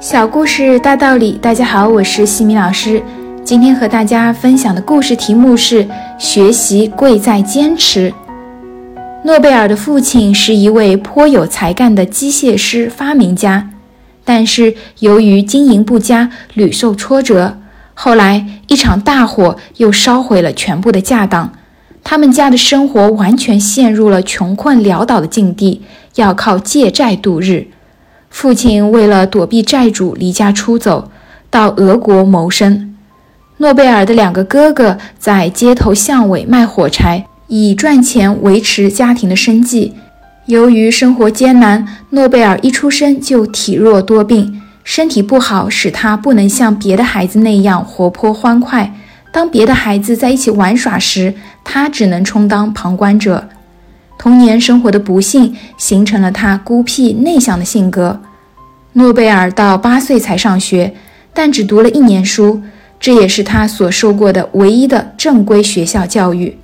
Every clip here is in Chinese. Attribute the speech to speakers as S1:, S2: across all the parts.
S1: 小故事大道理，大家好，我是西米老师。今天和大家分享的故事题目是“学习贵在坚持”。诺贝尔的父亲是一位颇有才干的机械师发明家，但是由于经营不佳，屡受挫折。后来一场大火又烧毁了全部的家当，他们家的生活完全陷入了穷困潦倒的境地，要靠借债度日。父亲为了躲避债主，离家出走，到俄国谋生。诺贝尔的两个哥哥在街头巷尾卖火柴，以赚钱维持家庭的生计。由于生活艰难，诺贝尔一出生就体弱多病，身体不好使他不能像别的孩子那样活泼欢快。当别的孩子在一起玩耍时，他只能充当旁观者。童年生活的不幸形成了他孤僻内向的性格。诺贝尔到八岁才上学，但只读了一年书，这也是他所受过的唯一的正规学校教育。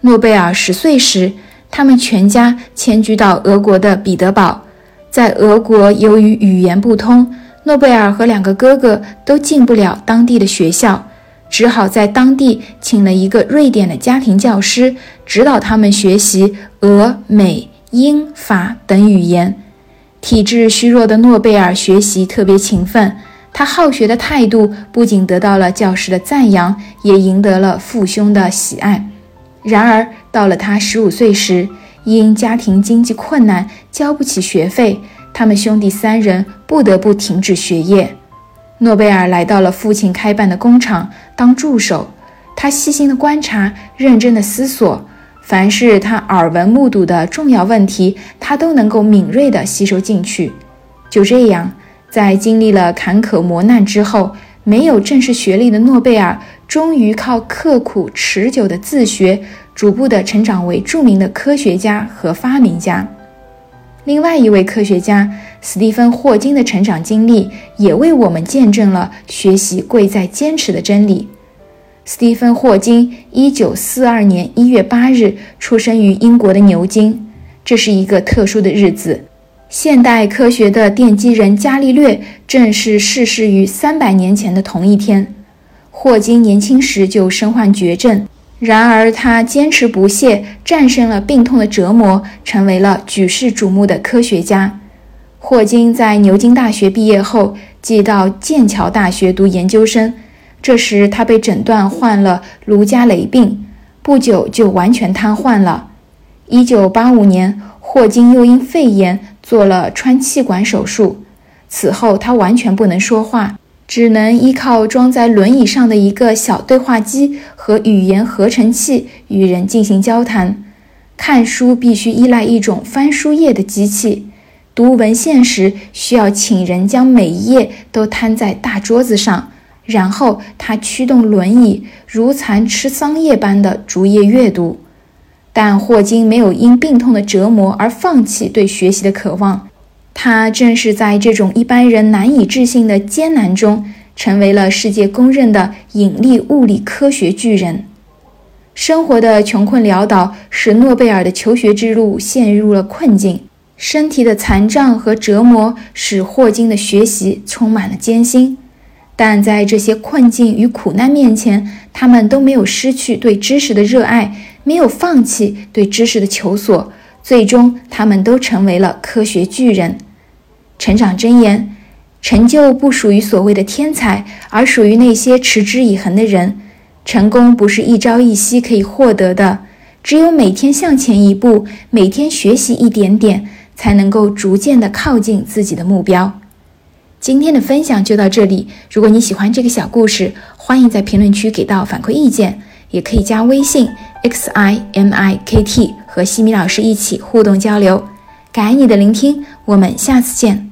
S1: 诺贝尔十岁时，他们全家迁居到俄国的彼得堡。在俄国，由于语言不通，诺贝尔和两个哥哥都进不了当地的学校。只好在当地请了一个瑞典的家庭教师，指导他们学习俄、美、英、法等语言。体质虚弱的诺贝尔学习特别勤奋，他好学的态度不仅得到了教师的赞扬，也赢得了父兄的喜爱。然而，到了他十五岁时，因家庭经济困难，交不起学费，他们兄弟三人不得不停止学业。诺贝尔来到了父亲开办的工厂当助手，他细心的观察，认真的思索，凡是他耳闻目睹的重要问题，他都能够敏锐地吸收进去。就这样，在经历了坎坷磨难之后，没有正式学历的诺贝尔，终于靠刻苦持久的自学，逐步地成长为著名的科学家和发明家。另外一位科学家斯蒂芬·霍金的成长经历，也为我们见证了学习贵在坚持的真理。斯蒂芬·霍金1942年1月8日出生于英国的牛津，这是一个特殊的日子。现代科学的奠基人伽利略正是逝世于300年前的同一天。霍金年轻时就身患绝症。然而，他坚持不懈，战胜了病痛的折磨，成为了举世瞩目的科学家。霍金在牛津大学毕业后，即到剑桥大学读研究生。这时，他被诊断患了卢加雷病，不久就完全瘫痪了。1985年，霍金又因肺炎做了穿气管手术，此后他完全不能说话。只能依靠装在轮椅上的一个小对话机和语言合成器与人进行交谈。看书必须依赖一种翻书页的机器，读文献时需要请人将每一页都摊在大桌子上，然后他驱动轮椅，如蚕吃桑叶般的逐页阅读。但霍金没有因病痛的折磨而放弃对学习的渴望。他正是在这种一般人难以置信的艰难中，成为了世界公认的引力物理科学巨人。生活的穷困潦倒使诺贝尔的求学之路陷入了困境，身体的残障和折磨使霍金的学习充满了艰辛。但在这些困境与苦难面前，他们都没有失去对知识的热爱，没有放弃对知识的求索。最终，他们都成为了科学巨人。成长箴言：成就不属于所谓的天才，而属于那些持之以恒的人。成功不是一朝一夕可以获得的，只有每天向前一步，每天学习一点点，才能够逐渐的靠近自己的目标。今天的分享就到这里。如果你喜欢这个小故事，欢迎在评论区给到反馈意见，也可以加微信 x i m i k t。和西米老师一起互动交流，感恩你的聆听，我们下次见。